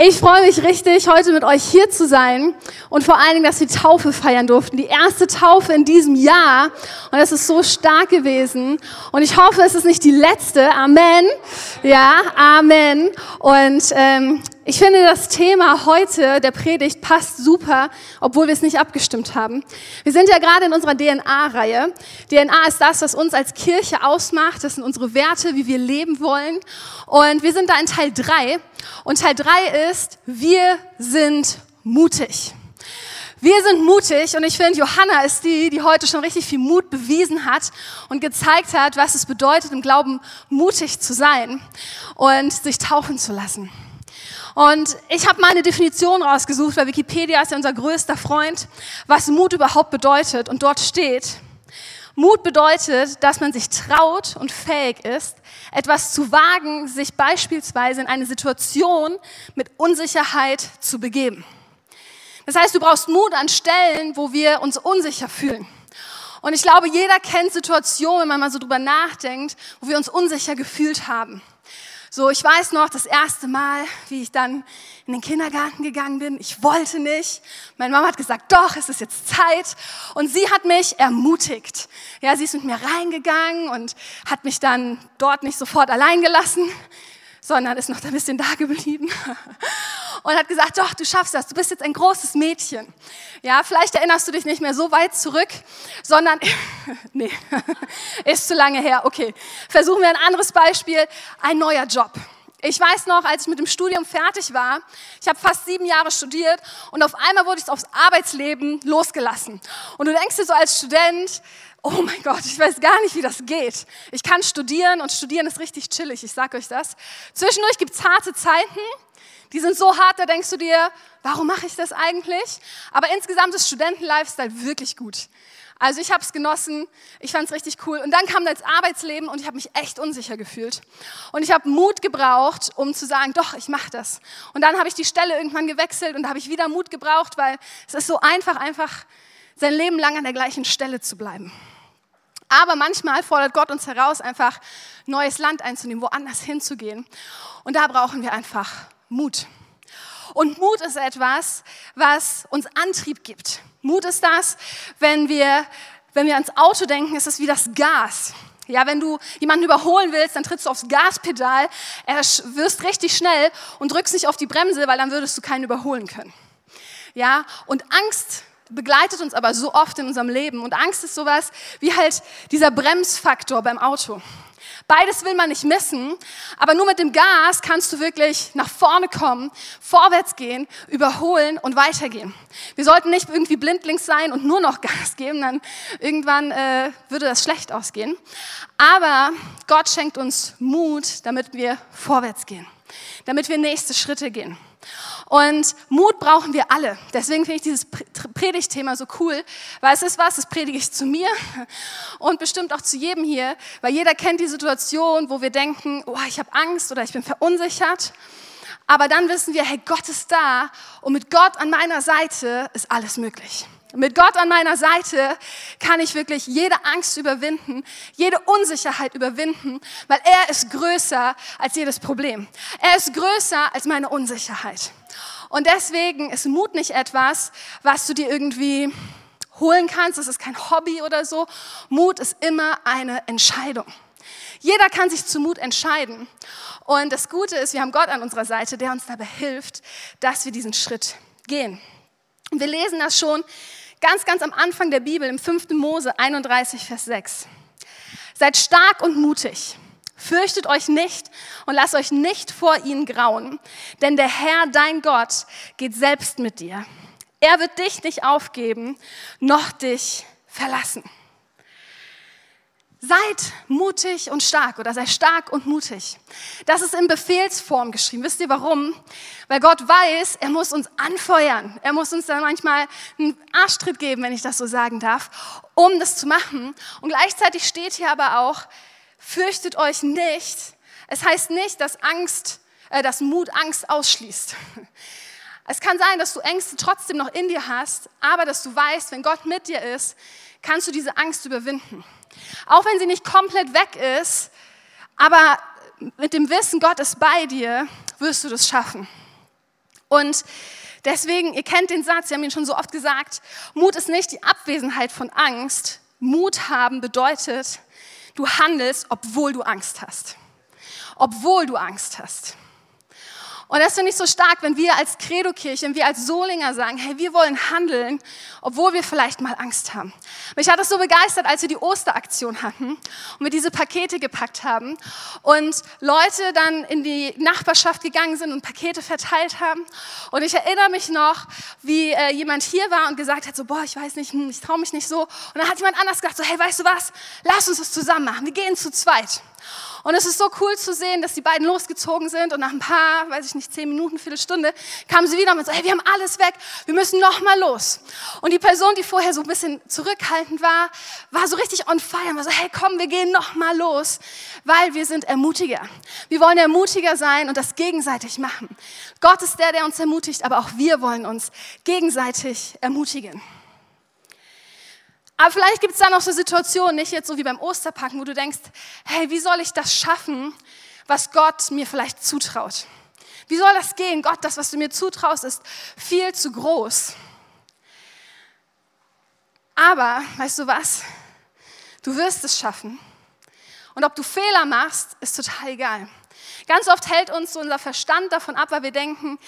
Ich freue mich richtig, heute mit euch hier zu sein und vor allen Dingen, dass wir Taufe feiern durften. Die erste Taufe in diesem Jahr und es ist so stark gewesen und ich hoffe, es ist nicht die letzte. Amen. Ja, Amen. Und ähm, ich finde, das Thema heute der Predigt passt super, obwohl wir es nicht abgestimmt haben. Wir sind ja gerade in unserer DNA-Reihe. DNA ist das, was uns als Kirche ausmacht. Das sind unsere Werte, wie wir leben wollen. Und wir sind da in Teil drei. Und Teil drei ist, wir sind mutig. Wir sind mutig und ich finde, Johanna ist die, die heute schon richtig viel Mut bewiesen hat und gezeigt hat, was es bedeutet, im Glauben mutig zu sein und sich taufen zu lassen. Und ich habe mal eine Definition rausgesucht, weil Wikipedia ist ja unser größter Freund, was Mut überhaupt bedeutet. Und dort steht, Mut bedeutet, dass man sich traut und fähig ist, etwas zu wagen, sich beispielsweise in eine Situation mit Unsicherheit zu begeben. Das heißt, du brauchst Mut an Stellen, wo wir uns unsicher fühlen. Und ich glaube, jeder kennt Situationen, wenn man mal so drüber nachdenkt, wo wir uns unsicher gefühlt haben. So, ich weiß noch das erste Mal, wie ich dann in den Kindergarten gegangen bin. Ich wollte nicht. Meine Mama hat gesagt, doch, es ist jetzt Zeit. Und sie hat mich ermutigt. Ja, sie ist mit mir reingegangen und hat mich dann dort nicht sofort allein gelassen, sondern ist noch ein bisschen da geblieben und hat gesagt, doch, du schaffst das, du bist jetzt ein großes Mädchen. Ja, vielleicht erinnerst du dich nicht mehr so weit zurück, sondern, nee, ist zu lange her, okay. Versuchen wir ein anderes Beispiel, ein neuer Job. Ich weiß noch, als ich mit dem Studium fertig war, ich habe fast sieben Jahre studiert und auf einmal wurde ich aufs Arbeitsleben losgelassen. Und du denkst dir so als Student, oh mein Gott, ich weiß gar nicht, wie das geht. Ich kann studieren und studieren ist richtig chillig, ich sag euch das. Zwischendurch gibt es harte Zeiten, die sind so hart, da denkst du dir, warum mache ich das eigentlich? Aber insgesamt ist Studentenlifestyle wirklich gut. Also ich habe es genossen, ich fand es richtig cool. Und dann kam das Arbeitsleben und ich habe mich echt unsicher gefühlt. Und ich habe Mut gebraucht, um zu sagen, doch, ich mache das. Und dann habe ich die Stelle irgendwann gewechselt und da habe ich wieder Mut gebraucht, weil es ist so einfach, einfach sein Leben lang an der gleichen Stelle zu bleiben. Aber manchmal fordert Gott uns heraus, einfach neues Land einzunehmen, woanders hinzugehen. Und da brauchen wir einfach Mut. Und Mut ist etwas, was uns Antrieb gibt. Mut ist das, wenn wir, wenn wir ans Auto denken, ist es wie das Gas. Ja, wenn du jemanden überholen willst, dann trittst du aufs Gaspedal, wirst richtig schnell und drückst nicht auf die Bremse, weil dann würdest du keinen überholen können. Ja, und Angst begleitet uns aber so oft in unserem Leben und Angst ist sowas wie halt dieser Bremsfaktor beim Auto. Beides will man nicht missen, aber nur mit dem Gas kannst du wirklich nach vorne kommen, vorwärts gehen, überholen und weitergehen. Wir sollten nicht irgendwie blindlings sein und nur noch Gas geben, dann irgendwann äh, würde das schlecht ausgehen. Aber Gott schenkt uns Mut, damit wir vorwärts gehen, damit wir nächste Schritte gehen. Und Mut brauchen wir alle. Deswegen finde ich dieses Predigtthema so cool, weil es ist was, das predige ich zu mir und bestimmt auch zu jedem hier, weil jeder kennt die Situation, wo wir denken, oh, ich habe Angst oder ich bin verunsichert. Aber dann wissen wir, hey, Gott ist da und mit Gott an meiner Seite ist alles möglich. Mit Gott an meiner Seite kann ich wirklich jede Angst überwinden, jede Unsicherheit überwinden, weil er ist größer als jedes Problem. Er ist größer als meine Unsicherheit. Und deswegen ist Mut nicht etwas, was du dir irgendwie holen kannst. Das ist kein Hobby oder so. Mut ist immer eine Entscheidung. Jeder kann sich zu Mut entscheiden. Und das Gute ist, wir haben Gott an unserer Seite, der uns dabei hilft, dass wir diesen Schritt gehen. Wir lesen das schon ganz, ganz am Anfang der Bibel im 5. Mose 31, Vers 6. Seid stark und mutig. Fürchtet euch nicht und lasst euch nicht vor ihnen grauen, denn der Herr, dein Gott, geht selbst mit dir. Er wird dich nicht aufgeben, noch dich verlassen. Seid mutig und stark oder sei stark und mutig. Das ist in Befehlsform geschrieben. Wisst ihr warum? Weil Gott weiß, er muss uns anfeuern. Er muss uns dann manchmal einen Arschtritt geben, wenn ich das so sagen darf, um das zu machen. Und gleichzeitig steht hier aber auch, fürchtet euch nicht. Es heißt nicht, dass Angst, äh, dass Mut Angst ausschließt. Es kann sein, dass du Ängste trotzdem noch in dir hast, aber dass du weißt, wenn Gott mit dir ist, kannst du diese Angst überwinden. Auch wenn sie nicht komplett weg ist, aber mit dem Wissen, Gott ist bei dir, wirst du das schaffen. Und deswegen, ihr kennt den Satz, wir haben ihn schon so oft gesagt, Mut ist nicht die Abwesenheit von Angst. Mut haben bedeutet, du handelst, obwohl du Angst hast. Obwohl du Angst hast. Und das finde ich so stark, wenn wir als Credo-Kirche, wenn wir als Solinger sagen, hey, wir wollen handeln, obwohl wir vielleicht mal Angst haben. Mich hat das so begeistert, als wir die Osteraktion hatten und wir diese Pakete gepackt haben und Leute dann in die Nachbarschaft gegangen sind und Pakete verteilt haben. Und ich erinnere mich noch, wie äh, jemand hier war und gesagt hat, so, boah, ich weiß nicht, hm, ich traue mich nicht so. Und dann hat jemand anders gesagt, so, hey, weißt du was, lass uns das zusammen machen, wir gehen zu zweit. Und es ist so cool zu sehen, dass die beiden losgezogen sind und nach ein paar, weiß ich nicht, zehn Minuten, Viertelstunde, kamen sie wieder und so, hey, wir haben alles weg, wir müssen noch mal los. Und die Person, die vorher so ein bisschen zurückhaltend war, war so richtig on fire und war so, hey, komm, wir gehen noch mal los, weil wir sind Ermutiger. Wir wollen Ermutiger sein und das gegenseitig machen. Gott ist der, der uns ermutigt, aber auch wir wollen uns gegenseitig ermutigen. Aber vielleicht gibt es da noch so Situationen, nicht jetzt so wie beim Osterpacken, wo du denkst, hey, wie soll ich das schaffen, was Gott mir vielleicht zutraut? Wie soll das gehen? Gott, das, was du mir zutraust, ist viel zu groß. Aber, weißt du was? Du wirst es schaffen. Und ob du Fehler machst, ist total egal. Ganz oft hält uns unser Verstand davon ab, weil wir denken,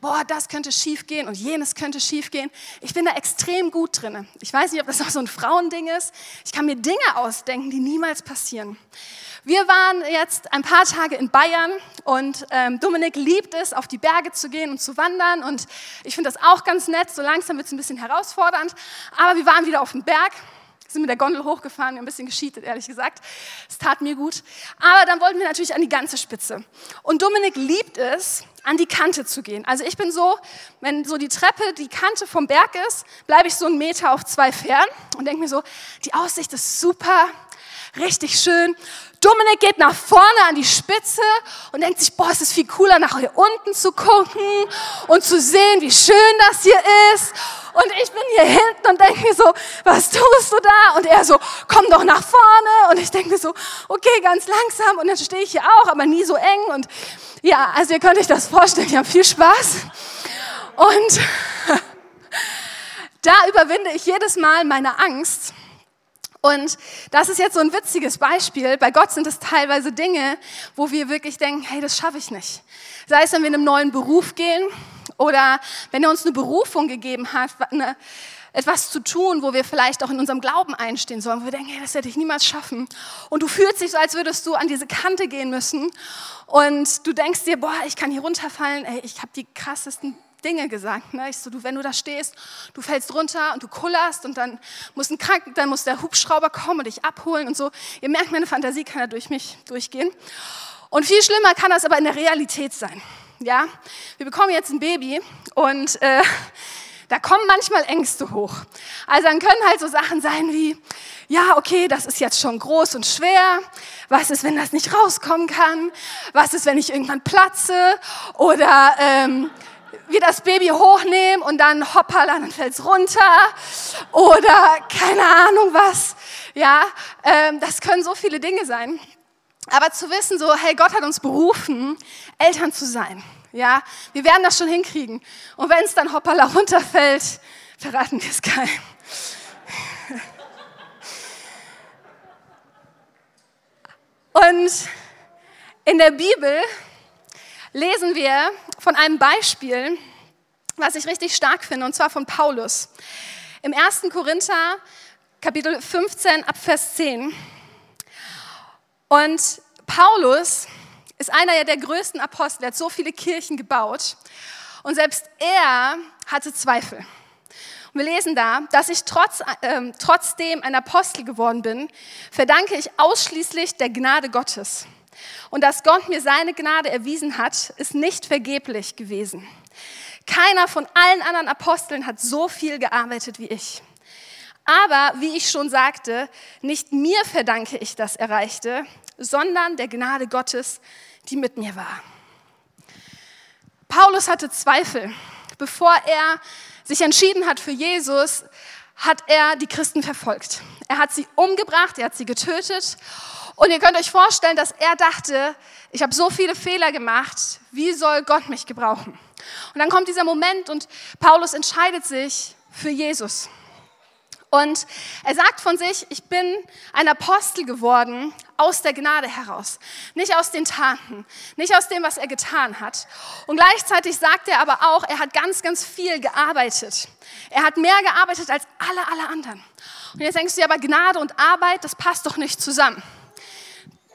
boah, das könnte schief gehen und jenes könnte schief gehen. Ich bin da extrem gut drin. Ich weiß nicht, ob das auch so ein Frauending ist. Ich kann mir Dinge ausdenken, die niemals passieren. Wir waren jetzt ein paar Tage in Bayern und ähm, Dominik liebt es, auf die Berge zu gehen und zu wandern und ich finde das auch ganz nett. So langsam wird es ein bisschen herausfordernd, aber wir waren wieder auf dem Berg sind mit der Gondel hochgefahren, ein bisschen gescheatet, ehrlich gesagt. Es tat mir gut. Aber dann wollten wir natürlich an die ganze Spitze. Und Dominik liebt es, an die Kante zu gehen. Also ich bin so, wenn so die Treppe, die Kante vom Berg ist, bleibe ich so einen Meter auf zwei fern und denke mir so, die Aussicht ist super, richtig schön. Dominik geht nach vorne an die Spitze und denkt sich, boah, es ist viel cooler, nach hier unten zu gucken und zu sehen, wie schön das hier ist. Und ich bin hier hinten und denke mir so, was tust du da? Und er so, komm doch nach vorne. Und ich denke mir so, okay, ganz langsam. Und dann stehe ich hier auch, aber nie so eng. Und ja, also ihr könnt euch das vorstellen, wir haben viel Spaß. Und da überwinde ich jedes Mal meine Angst und das ist jetzt so ein witziges Beispiel. Bei Gott sind es teilweise Dinge, wo wir wirklich denken, hey, das schaffe ich nicht. Sei es, wenn wir in einen neuen Beruf gehen oder wenn er uns eine Berufung gegeben hat, eine, etwas zu tun, wo wir vielleicht auch in unserem Glauben einstehen sollen, wo wir denken, hey, das werde ich niemals schaffen. Und du fühlst dich so, als würdest du an diese Kante gehen müssen. Und du denkst dir, boah, ich kann hier runterfallen, ey, ich habe die krassesten Dinge gesagt. Ne? Ich so, du, wenn du da stehst, du fällst runter und du kullerst und dann muss, ein Kranken, dann muss der Hubschrauber kommen und dich abholen und so. Ihr merkt, meine Fantasie kann da durch mich durchgehen. Und viel schlimmer kann das aber in der Realität sein. Ja, wir bekommen jetzt ein Baby und äh, da kommen manchmal Ängste hoch. Also dann können halt so Sachen sein wie, ja, okay, das ist jetzt schon groß und schwer. Was ist, wenn das nicht rauskommen kann? Was ist, wenn ich irgendwann platze? Oder ähm, wir das Baby hochnehmen und dann hoppala, dann fällt es runter oder keine Ahnung was. Ja, ähm, das können so viele Dinge sein. Aber zu wissen, so, hey, Gott hat uns berufen, Eltern zu sein. Ja, wir werden das schon hinkriegen. Und wenn es dann hoppala runterfällt, verraten wir es keinem. Und in der Bibel lesen wir von einem Beispiel, was ich richtig stark finde, und zwar von Paulus. Im 1. Korinther, Kapitel 15, ab Vers 10. Und Paulus ist einer der größten Apostel, er hat so viele Kirchen gebaut. Und selbst er hatte Zweifel. Und wir lesen da, dass ich trotz, äh, trotzdem ein Apostel geworden bin, verdanke ich ausschließlich der Gnade Gottes. Und dass Gott mir seine Gnade erwiesen hat, ist nicht vergeblich gewesen. Keiner von allen anderen Aposteln hat so viel gearbeitet wie ich. Aber, wie ich schon sagte, nicht mir verdanke ich das Erreichte, sondern der Gnade Gottes, die mit mir war. Paulus hatte Zweifel. Bevor er sich entschieden hat für Jesus, hat er die Christen verfolgt. Er hat sie umgebracht, er hat sie getötet und ihr könnt euch vorstellen, dass er dachte, ich habe so viele Fehler gemacht, wie soll Gott mich gebrauchen? Und dann kommt dieser Moment und Paulus entscheidet sich für Jesus. Und er sagt von sich, ich bin ein Apostel geworden aus der Gnade heraus, nicht aus den Taten, nicht aus dem, was er getan hat. Und gleichzeitig sagt er aber auch, er hat ganz, ganz viel gearbeitet. Er hat mehr gearbeitet als alle, alle anderen. Und jetzt denkst du dir aber, Gnade und Arbeit, das passt doch nicht zusammen.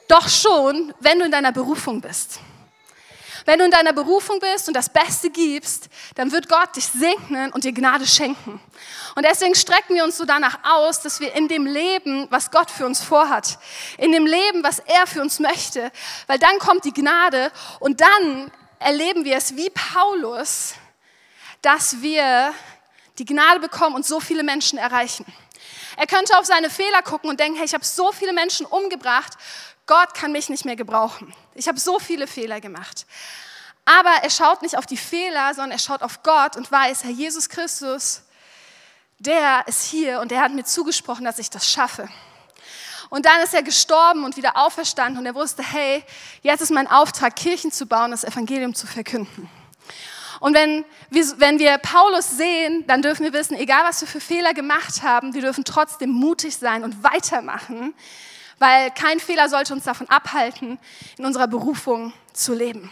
Doch schon, wenn du in deiner Berufung bist. Wenn du in deiner Berufung bist und das Beste gibst, dann wird Gott dich segnen und dir Gnade schenken. Und deswegen strecken wir uns so danach aus, dass wir in dem Leben, was Gott für uns vorhat, in dem Leben, was er für uns möchte, weil dann kommt die Gnade und dann erleben wir es wie Paulus, dass wir die Gnade bekommen und so viele Menschen erreichen. Er könnte auf seine Fehler gucken und denken, hey, ich habe so viele Menschen umgebracht, Gott kann mich nicht mehr gebrauchen. Ich habe so viele Fehler gemacht. Aber er schaut nicht auf die Fehler, sondern er schaut auf Gott und weiß, Herr Jesus Christus, der ist hier und der hat mir zugesprochen, dass ich das schaffe. Und dann ist er gestorben und wieder auferstanden und er wusste, hey, jetzt ist mein Auftrag, Kirchen zu bauen, das Evangelium zu verkünden. Und wenn wir, wenn wir Paulus sehen, dann dürfen wir wissen, egal was wir für Fehler gemacht haben, wir dürfen trotzdem mutig sein und weitermachen, weil kein Fehler sollte uns davon abhalten, in unserer Berufung zu leben.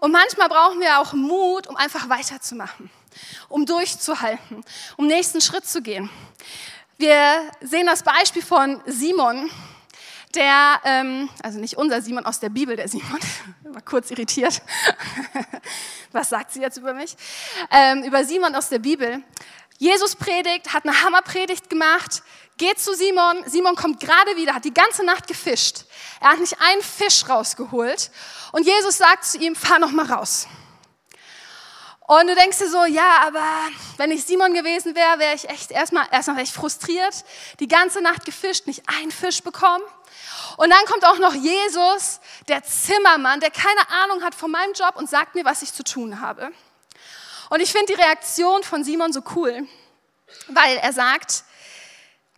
Und manchmal brauchen wir auch Mut, um einfach weiterzumachen, um durchzuhalten, um nächsten Schritt zu gehen. Wir sehen das Beispiel von Simon, der, ähm, also nicht unser Simon aus der Bibel, der Simon, war kurz irritiert. Was sagt sie jetzt über mich? Ähm, über Simon aus der Bibel. Jesus predigt, hat eine Hammerpredigt gemacht, geht zu Simon. Simon kommt gerade wieder, hat die ganze Nacht gefischt. Er hat nicht einen Fisch rausgeholt. Und Jesus sagt zu ihm, fahr noch mal raus. Und du denkst dir so, ja, aber wenn ich Simon gewesen wäre, wäre ich echt erstmal, erstmal echt frustriert. Die ganze Nacht gefischt, nicht einen Fisch bekommen. Und dann kommt auch noch Jesus, der Zimmermann, der keine Ahnung hat von meinem Job und sagt mir, was ich zu tun habe. Und ich finde die Reaktion von Simon so cool, weil er sagt,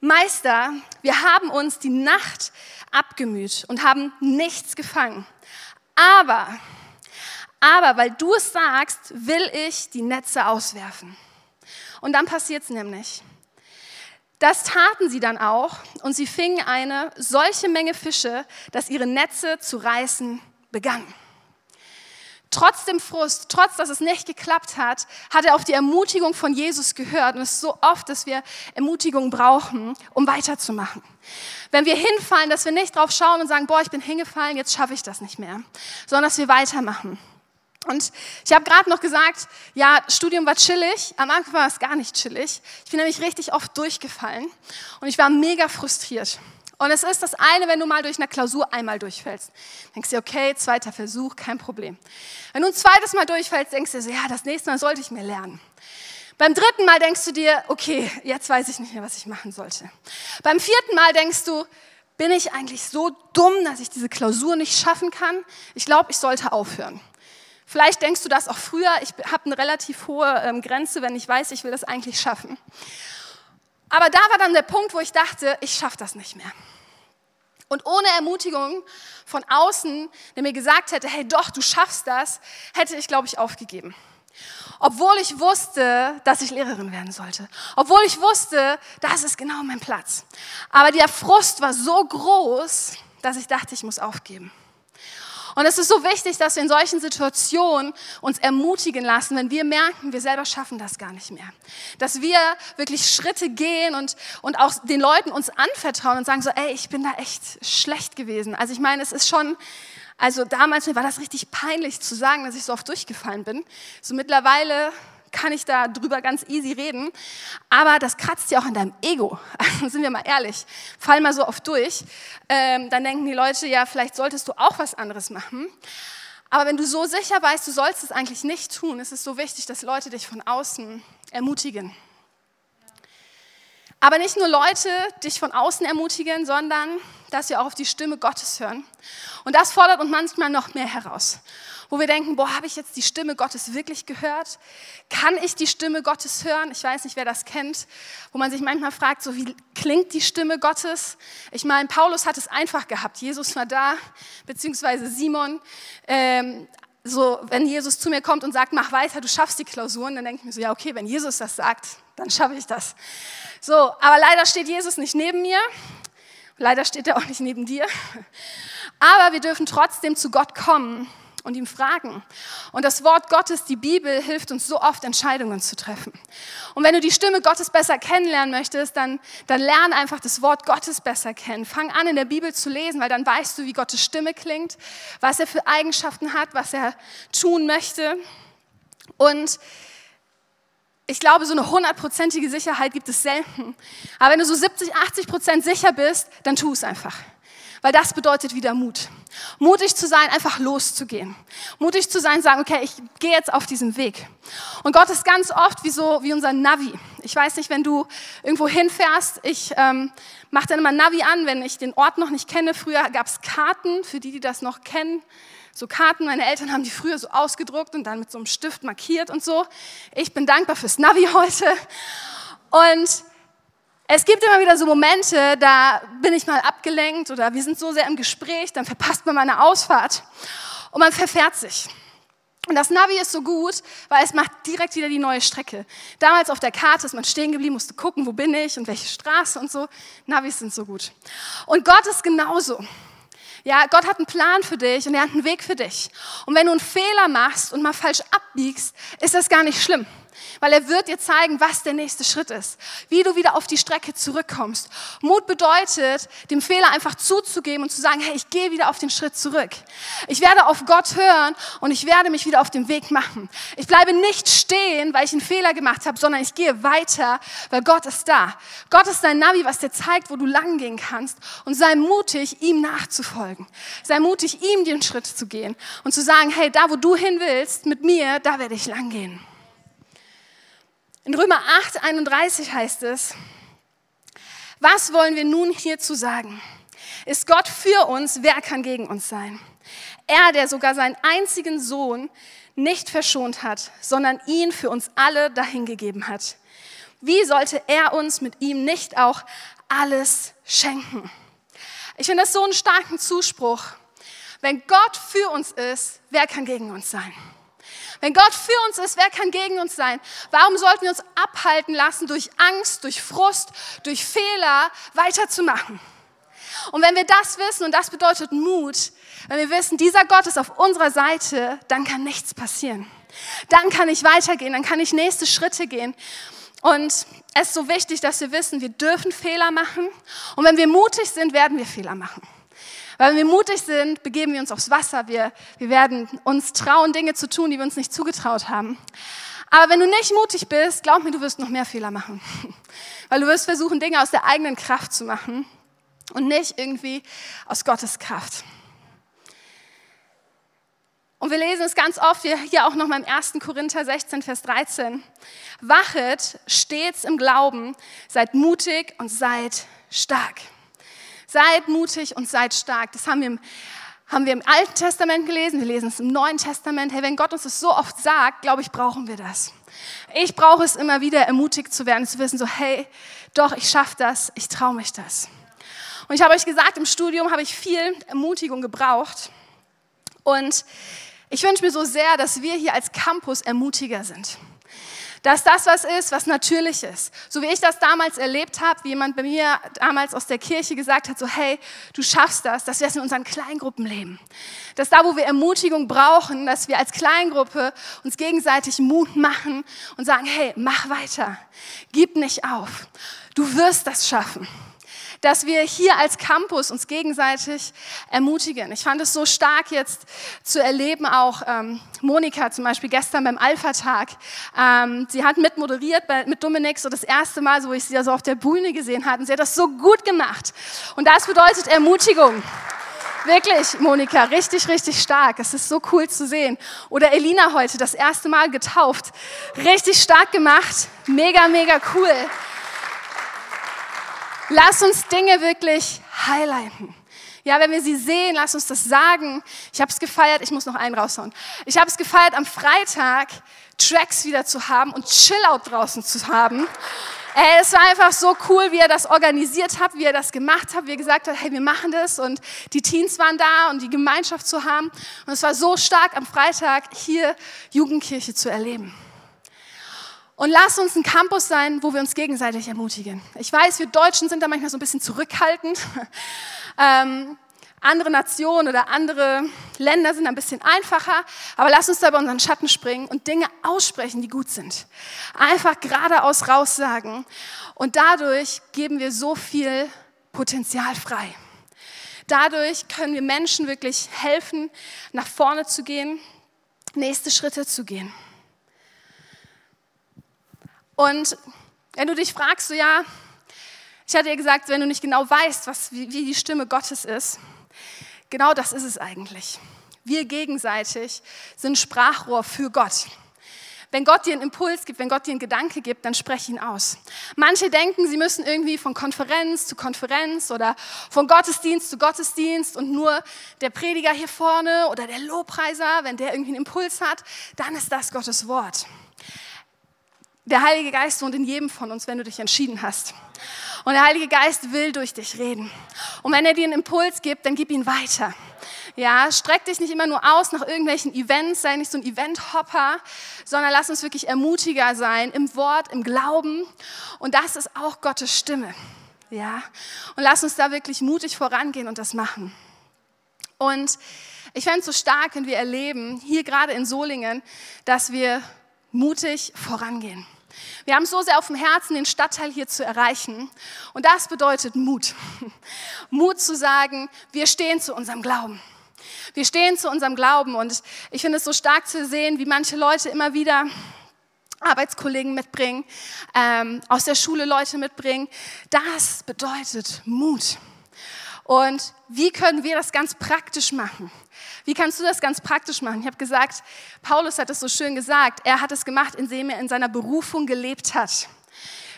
Meister, wir haben uns die Nacht abgemüht und haben nichts gefangen. Aber, aber weil du es sagst, will ich die Netze auswerfen. Und dann passiert es nämlich. Das taten sie dann auch und sie fingen eine solche Menge Fische, dass ihre Netze zu reißen begannen. Trotz dem Frust, trotz dass es nicht geklappt hat, hat er auf die Ermutigung von Jesus gehört. Und es ist so oft, dass wir Ermutigung brauchen, um weiterzumachen. Wenn wir hinfallen, dass wir nicht drauf schauen und sagen, boah, ich bin hingefallen, jetzt schaffe ich das nicht mehr, sondern dass wir weitermachen. Und ich habe gerade noch gesagt, ja, Studium war chillig. Am Anfang war es gar nicht chillig. Ich bin nämlich richtig oft durchgefallen und ich war mega frustriert. Und es ist das eine, wenn du mal durch eine Klausur einmal durchfällst. Denkst du, okay, zweiter Versuch, kein Problem. Wenn du ein zweites Mal durchfällst, denkst du, ja, das nächste Mal sollte ich mir lernen. Beim dritten Mal denkst du dir, okay, jetzt weiß ich nicht mehr, was ich machen sollte. Beim vierten Mal denkst du, bin ich eigentlich so dumm, dass ich diese Klausur nicht schaffen kann? Ich glaube, ich sollte aufhören. Vielleicht denkst du das auch früher. Ich habe eine relativ hohe ähm, Grenze, wenn ich weiß, ich will das eigentlich schaffen. Aber da war dann der Punkt, wo ich dachte, ich schaffe das nicht mehr. Und ohne Ermutigung von außen, der mir gesagt hätte, hey doch, du schaffst das, hätte ich, glaube ich, aufgegeben. Obwohl ich wusste, dass ich Lehrerin werden sollte. Obwohl ich wusste, das ist genau mein Platz. Aber der Frust war so groß, dass ich dachte, ich muss aufgeben. Und es ist so wichtig, dass wir in solchen Situationen uns ermutigen lassen, wenn wir merken, wir selber schaffen das gar nicht mehr. Dass wir wirklich Schritte gehen und, und auch den Leuten uns anvertrauen und sagen so, ey, ich bin da echt schlecht gewesen. Also ich meine, es ist schon, also damals war das richtig peinlich zu sagen, dass ich so oft durchgefallen bin. So mittlerweile kann ich da drüber ganz easy reden. Aber das kratzt ja auch an deinem Ego. Also sind wir mal ehrlich. Fall mal so oft durch. Ähm, dann denken die Leute, ja, vielleicht solltest du auch was anderes machen. Aber wenn du so sicher weißt, du sollst es eigentlich nicht tun, ist es so wichtig, dass Leute dich von außen ermutigen. Aber nicht nur Leute dich von außen ermutigen, sondern dass wir auch auf die Stimme Gottes hören. Und das fordert uns manchmal noch mehr heraus. Wo wir denken, boah, habe ich jetzt die Stimme Gottes wirklich gehört? Kann ich die Stimme Gottes hören? Ich weiß nicht, wer das kennt, wo man sich manchmal fragt, so wie klingt die Stimme Gottes? Ich meine, Paulus hat es einfach gehabt. Jesus war da, beziehungsweise Simon. Ähm, so, wenn Jesus zu mir kommt und sagt, mach weiter, du schaffst die Klausuren, dann denke ich mir so, ja, okay, wenn Jesus das sagt, dann schaffe ich das. So, aber leider steht Jesus nicht neben mir. Leider steht er auch nicht neben dir. Aber wir dürfen trotzdem zu Gott kommen und ihm fragen. Und das Wort Gottes, die Bibel, hilft uns so oft, Entscheidungen zu treffen. Und wenn du die Stimme Gottes besser kennenlernen möchtest, dann, dann lern einfach das Wort Gottes besser kennen. Fang an, in der Bibel zu lesen, weil dann weißt du, wie Gottes Stimme klingt, was er für Eigenschaften hat, was er tun möchte. Und ich glaube, so eine hundertprozentige Sicherheit gibt es selten. Aber wenn du so 70, 80 Prozent sicher bist, dann tu es einfach. Weil das bedeutet wieder Mut. Mutig zu sein, einfach loszugehen. Mutig zu sein, sagen, okay, ich gehe jetzt auf diesen Weg. Und Gott ist ganz oft wie so wie unser Navi. Ich weiß nicht, wenn du irgendwo hinfährst, ich ähm, mache dann immer Navi an, wenn ich den Ort noch nicht kenne. Früher gab es Karten, für die, die das noch kennen so Karten. Meine Eltern haben die früher so ausgedruckt und dann mit so einem Stift markiert und so. Ich bin dankbar fürs Navi heute. Und es gibt immer wieder so Momente, da bin ich mal abgelenkt oder wir sind so sehr im Gespräch, dann verpasst man meine Ausfahrt und man verfährt sich. Und das Navi ist so gut, weil es macht direkt wieder die neue Strecke. Damals auf der Karte ist man stehen geblieben, musste gucken, wo bin ich und welche Straße und so. Navis sind so gut. Und Gott ist genauso. Ja, Gott hat einen Plan für dich und er hat einen Weg für dich. Und wenn du einen Fehler machst und mal falsch abbiegst, ist das gar nicht schlimm weil er wird dir zeigen, was der nächste Schritt ist, wie du wieder auf die Strecke zurückkommst. Mut bedeutet, dem Fehler einfach zuzugeben und zu sagen, hey, ich gehe wieder auf den Schritt zurück. Ich werde auf Gott hören und ich werde mich wieder auf den Weg machen. Ich bleibe nicht stehen, weil ich einen Fehler gemacht habe, sondern ich gehe weiter, weil Gott ist da. Gott ist dein Navi, was dir zeigt, wo du lang gehen kannst und sei mutig, ihm nachzufolgen. Sei mutig, ihm den Schritt zu gehen und zu sagen, hey, da wo du hin willst, mit mir, da werde ich lang gehen. In Römer 8, 31 heißt es, was wollen wir nun hierzu sagen? Ist Gott für uns, wer kann gegen uns sein? Er, der sogar seinen einzigen Sohn nicht verschont hat, sondern ihn für uns alle dahingegeben hat. Wie sollte er uns mit ihm nicht auch alles schenken? Ich finde das so einen starken Zuspruch. Wenn Gott für uns ist, wer kann gegen uns sein? Wenn Gott für uns ist, wer kann gegen uns sein? Warum sollten wir uns abhalten lassen, durch Angst, durch Frust, durch Fehler weiterzumachen? Und wenn wir das wissen, und das bedeutet Mut, wenn wir wissen, dieser Gott ist auf unserer Seite, dann kann nichts passieren. Dann kann ich weitergehen, dann kann ich nächste Schritte gehen. Und es ist so wichtig, dass wir wissen, wir dürfen Fehler machen. Und wenn wir mutig sind, werden wir Fehler machen. Weil wenn wir mutig sind, begeben wir uns aufs Wasser. Wir, wir werden uns trauen, Dinge zu tun, die wir uns nicht zugetraut haben. Aber wenn du nicht mutig bist, glaub mir, du wirst noch mehr Fehler machen. Weil du wirst versuchen, Dinge aus der eigenen Kraft zu machen und nicht irgendwie aus Gottes Kraft. Und wir lesen es ganz oft, hier auch noch mal im 1. Korinther 16, Vers 13. Wachet stets im Glauben, seid mutig und seid stark. Seid mutig und seid stark. Das haben wir im, haben wir im Alten Testament gelesen, wir lesen es im Neuen Testament. Hey, wenn Gott uns das so oft sagt, glaube ich, brauchen wir das. Ich brauche es immer wieder, ermutigt zu werden, zu wissen, so, hey, doch, ich schaffe das, ich traue mich das. Und ich habe euch gesagt, im Studium habe ich viel Ermutigung gebraucht. Und ich wünsche mir so sehr, dass wir hier als Campus Ermutiger sind dass das was ist, was natürlich ist. So wie ich das damals erlebt habe, wie jemand bei mir damals aus der Kirche gesagt hat, so hey, du schaffst das, dass wir es in unseren Kleingruppen leben. Dass da, wo wir Ermutigung brauchen, dass wir als Kleingruppe uns gegenseitig Mut machen und sagen, hey, mach weiter, gib nicht auf, du wirst das schaffen dass wir hier als Campus uns gegenseitig ermutigen. Ich fand es so stark jetzt zu erleben, auch ähm, Monika zum Beispiel gestern beim Alpha-Tag. Ähm, sie hat mit moderiert bei, mit Dominik so das erste Mal, so wo ich sie so auf der Bühne gesehen hatte. Und sie hat das so gut gemacht. Und das bedeutet Ermutigung. Wirklich, Monika, richtig, richtig stark. Es ist so cool zu sehen. Oder Elina heute, das erste Mal getauft. Richtig stark gemacht. Mega, mega cool. Lass uns Dinge wirklich highlighten. Ja, wenn wir sie sehen, lass uns das sagen. Ich habe es gefeiert, ich muss noch einen raushauen. Ich habe es gefeiert, am Freitag Tracks wieder zu haben und Chillout draußen zu haben. Ey, es war einfach so cool, wie er das organisiert hat, wie er das gemacht hat, wie er gesagt hat, hey, wir machen das und die Teens waren da und die Gemeinschaft zu haben. Und es war so stark am Freitag hier Jugendkirche zu erleben. Und lass uns ein Campus sein, wo wir uns gegenseitig ermutigen. Ich weiß, wir Deutschen sind da manchmal so ein bisschen zurückhaltend. Ähm, andere Nationen oder andere Länder sind ein bisschen einfacher, aber lass uns da bei unseren Schatten springen und Dinge aussprechen, die gut sind. Einfach geradeaus raussagen. Und dadurch geben wir so viel Potenzial frei. Dadurch können wir Menschen wirklich helfen, nach vorne zu gehen, nächste Schritte zu gehen. Und wenn du dich fragst, so ja, ich hatte ja gesagt, wenn du nicht genau weißt, was, wie, wie die Stimme Gottes ist, genau das ist es eigentlich. Wir gegenseitig sind Sprachrohr für Gott. Wenn Gott dir einen Impuls gibt, wenn Gott dir einen Gedanke gibt, dann spreche ihn aus. Manche denken, sie müssen irgendwie von Konferenz zu Konferenz oder von Gottesdienst zu Gottesdienst und nur der Prediger hier vorne oder der Lobpreiser, wenn der irgendwie einen Impuls hat, dann ist das Gottes Wort. Der Heilige Geist wohnt in jedem von uns, wenn du dich entschieden hast. Und der Heilige Geist will durch dich reden. Und wenn er dir einen Impuls gibt, dann gib ihn weiter. Ja, streck dich nicht immer nur aus nach irgendwelchen Events, sei nicht so ein Event-Hopper, sondern lass uns wirklich ermutiger sein im Wort, im Glauben. Und das ist auch Gottes Stimme. Ja, und lass uns da wirklich mutig vorangehen und das machen. Und ich fände es so stark, wenn wir erleben, hier gerade in Solingen, dass wir mutig vorangehen. Wir haben so sehr auf dem Herzen, den Stadtteil hier zu erreichen. Und das bedeutet Mut. Mut zu sagen, wir stehen zu unserem Glauben. Wir stehen zu unserem Glauben. Und ich finde es so stark zu sehen, wie manche Leute immer wieder Arbeitskollegen mitbringen, ähm, aus der Schule Leute mitbringen. Das bedeutet Mut. Und wie können wir das ganz praktisch machen? Wie kannst du das ganz praktisch machen? Ich habe gesagt, Paulus hat es so schön gesagt, er hat es gemacht, indem er in seiner Berufung gelebt hat.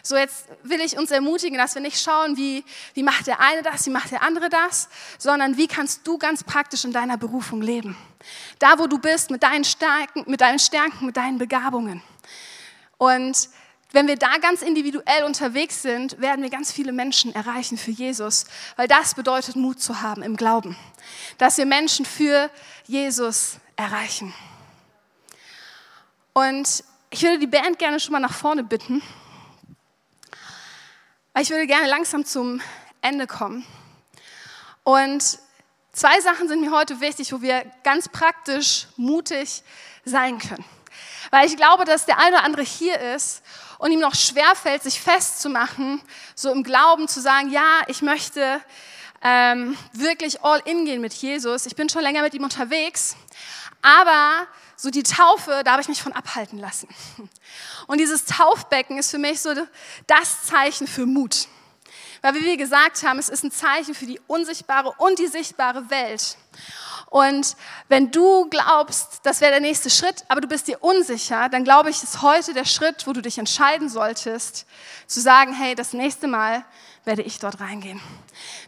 So, jetzt will ich uns ermutigen, dass wir nicht schauen, wie, wie macht der eine das, wie macht der andere das, sondern wie kannst du ganz praktisch in deiner Berufung leben. Da, wo du bist, mit deinen Stärken, mit deinen, Stärken, mit deinen Begabungen. Und wenn wir da ganz individuell unterwegs sind, werden wir ganz viele Menschen erreichen für Jesus, weil das bedeutet Mut zu haben im Glauben, dass wir Menschen für Jesus erreichen. Und ich würde die Band gerne schon mal nach vorne bitten, weil ich würde gerne langsam zum Ende kommen. Und zwei Sachen sind mir heute wichtig, wo wir ganz praktisch mutig sein können. Weil ich glaube, dass der eine oder andere hier ist und ihm noch schwerfällt, sich festzumachen, so im Glauben zu sagen, ja, ich möchte ähm, wirklich all in gehen mit Jesus. Ich bin schon länger mit ihm unterwegs, aber so die Taufe, da habe ich mich von abhalten lassen. Und dieses Taufbecken ist für mich so das Zeichen für Mut. Weil wie wir gesagt haben, es ist ein Zeichen für die unsichtbare und die sichtbare Welt. Und wenn du glaubst, das wäre der nächste Schritt, aber du bist dir unsicher, dann glaube ich, ist heute der Schritt, wo du dich entscheiden solltest, zu sagen, hey, das nächste Mal werde ich dort reingehen.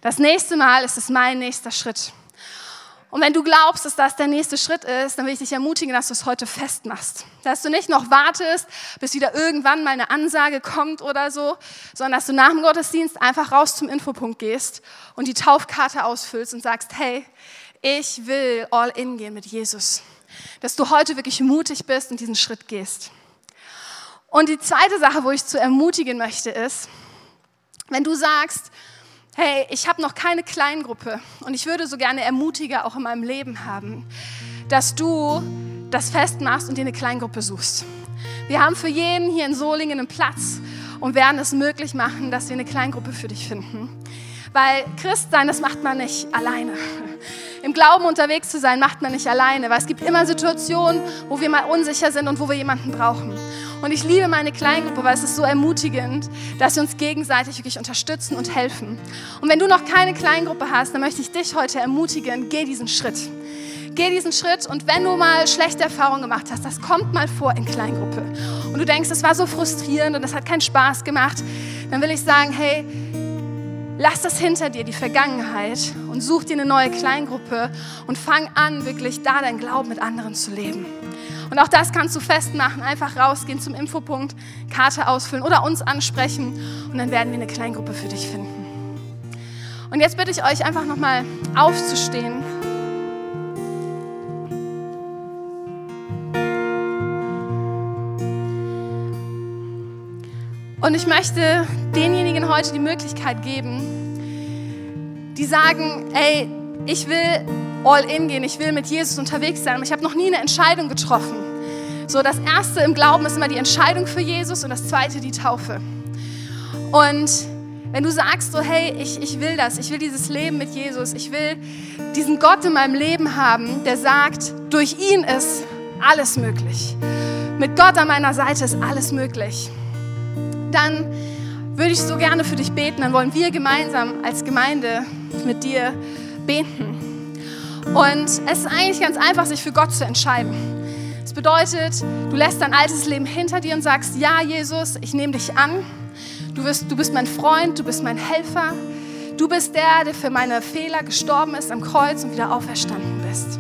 Das nächste Mal ist es mein nächster Schritt. Und wenn du glaubst, dass das der nächste Schritt ist, dann will ich dich ermutigen, dass du es heute festmachst. Dass du nicht noch wartest, bis wieder irgendwann mal eine Ansage kommt oder so, sondern dass du nach dem Gottesdienst einfach raus zum Infopunkt gehst und die Taufkarte ausfüllst und sagst, hey, ich will all in gehen mit Jesus. Dass du heute wirklich mutig bist und diesen Schritt gehst. Und die zweite Sache, wo ich zu ermutigen möchte, ist, wenn du sagst, hey, ich habe noch keine Kleingruppe und ich würde so gerne Ermutiger auch in meinem Leben haben, dass du das festmachst und dir eine Kleingruppe suchst. Wir haben für jeden hier in Solingen einen Platz und werden es möglich machen, dass wir eine Kleingruppe für dich finden. Weil Christsein, das macht man nicht alleine. Im Glauben unterwegs zu sein, macht man nicht alleine, weil es gibt immer Situationen, wo wir mal unsicher sind und wo wir jemanden brauchen. Und ich liebe meine Kleingruppe, weil es ist so ermutigend, dass wir uns gegenseitig wirklich unterstützen und helfen. Und wenn du noch keine Kleingruppe hast, dann möchte ich dich heute ermutigen, geh diesen Schritt. Geh diesen Schritt und wenn du mal schlechte Erfahrungen gemacht hast, das kommt mal vor in Kleingruppe und du denkst, es war so frustrierend und es hat keinen Spaß gemacht, dann will ich sagen, hey, lass das hinter dir, die Vergangenheit, und such dir eine neue Kleingruppe und fang an, wirklich da dein Glauben mit anderen zu leben. Und auch das kannst du festmachen. Einfach rausgehen zum Infopunkt, Karte ausfüllen oder uns ansprechen und dann werden wir eine Kleingruppe für dich finden. Und jetzt bitte ich euch einfach nochmal aufzustehen. Und ich möchte denjenigen heute die Möglichkeit geben, die sagen, ey, ich will all in gehen, ich will mit Jesus unterwegs sein, aber ich habe noch nie eine Entscheidung getroffen. So, das erste im Glauben ist immer die Entscheidung für Jesus und das zweite die Taufe. Und wenn du sagst so, hey, ich, ich will das, ich will dieses Leben mit Jesus, ich will diesen Gott in meinem Leben haben, der sagt, durch ihn ist alles möglich. Mit Gott an meiner Seite ist alles möglich dann würde ich so gerne für dich beten. Dann wollen wir gemeinsam als Gemeinde mit dir beten. Und es ist eigentlich ganz einfach, sich für Gott zu entscheiden. Es bedeutet, du lässt dein altes Leben hinter dir und sagst, ja, Jesus, ich nehme dich an. Du, wirst, du bist mein Freund, du bist mein Helfer. Du bist der, der für meine Fehler gestorben ist am Kreuz und wieder auferstanden bist.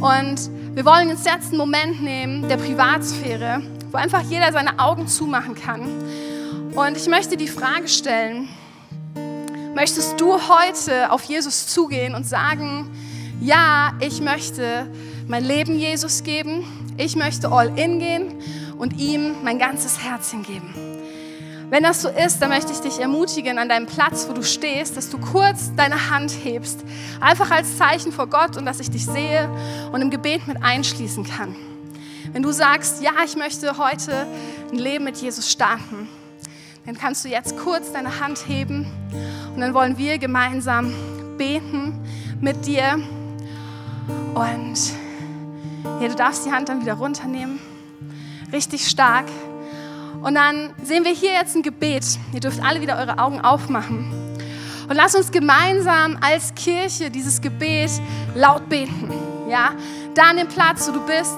Und wir wollen uns jetzt einen Moment nehmen der Privatsphäre wo einfach jeder seine Augen zumachen kann. Und ich möchte die Frage stellen, möchtest du heute auf Jesus zugehen und sagen, ja, ich möchte mein Leben Jesus geben, ich möchte all in gehen und ihm mein ganzes Herz hingeben. Wenn das so ist, dann möchte ich dich ermutigen, an deinem Platz, wo du stehst, dass du kurz deine Hand hebst, einfach als Zeichen vor Gott und dass ich dich sehe und im Gebet mit einschließen kann. Wenn du sagst, ja, ich möchte heute ein Leben mit Jesus starten, dann kannst du jetzt kurz deine Hand heben und dann wollen wir gemeinsam beten mit dir. Und ja, du darfst die Hand dann wieder runternehmen. Richtig stark. Und dann sehen wir hier jetzt ein Gebet. Ihr dürft alle wieder eure Augen aufmachen. Und lass uns gemeinsam als Kirche dieses Gebet laut beten. Ja, da an dem Platz, wo du bist.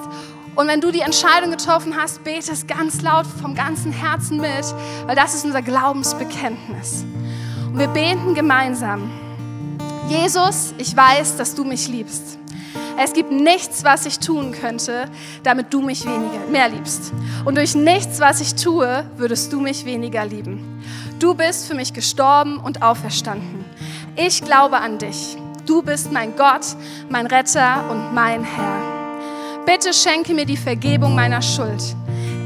Und wenn du die Entscheidung getroffen hast, bete es ganz laut vom ganzen Herzen mit, weil das ist unser Glaubensbekenntnis. Und wir beten gemeinsam. Jesus, ich weiß, dass du mich liebst. Es gibt nichts, was ich tun könnte, damit du mich weniger, mehr liebst. Und durch nichts, was ich tue, würdest du mich weniger lieben. Du bist für mich gestorben und auferstanden. Ich glaube an dich. Du bist mein Gott, mein Retter und mein Herr. Bitte schenke mir die Vergebung meiner Schuld.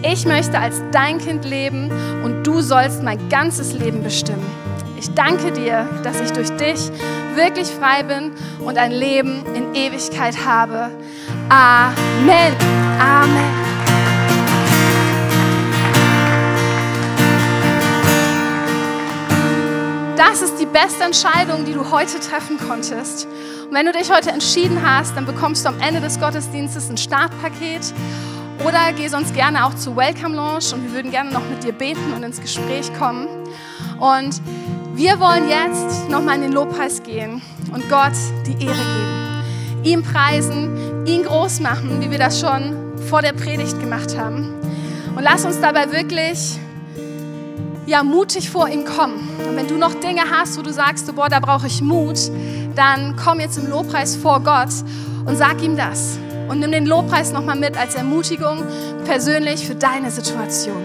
Ich möchte als dein Kind leben und du sollst mein ganzes Leben bestimmen. Ich danke dir, dass ich durch dich wirklich frei bin und ein Leben in Ewigkeit habe. Amen. Amen. Beste Entscheidung, die du heute treffen konntest. Und wenn du dich heute entschieden hast, dann bekommst du am Ende des Gottesdienstes ein Startpaket oder geh sonst gerne auch zu Welcome Launch und wir würden gerne noch mit dir beten und ins Gespräch kommen. Und wir wollen jetzt nochmal in den Lobpreis gehen und Gott die Ehre geben. Ihm preisen, ihn groß machen, wie wir das schon vor der Predigt gemacht haben. Und lass uns dabei wirklich ja, mutig vor ihm kommen. Und wenn du noch Dinge hast, wo du sagst, boah, da brauche ich Mut, dann komm jetzt im Lobpreis vor Gott und sag ihm das. Und nimm den Lobpreis nochmal mit als Ermutigung persönlich für deine Situation.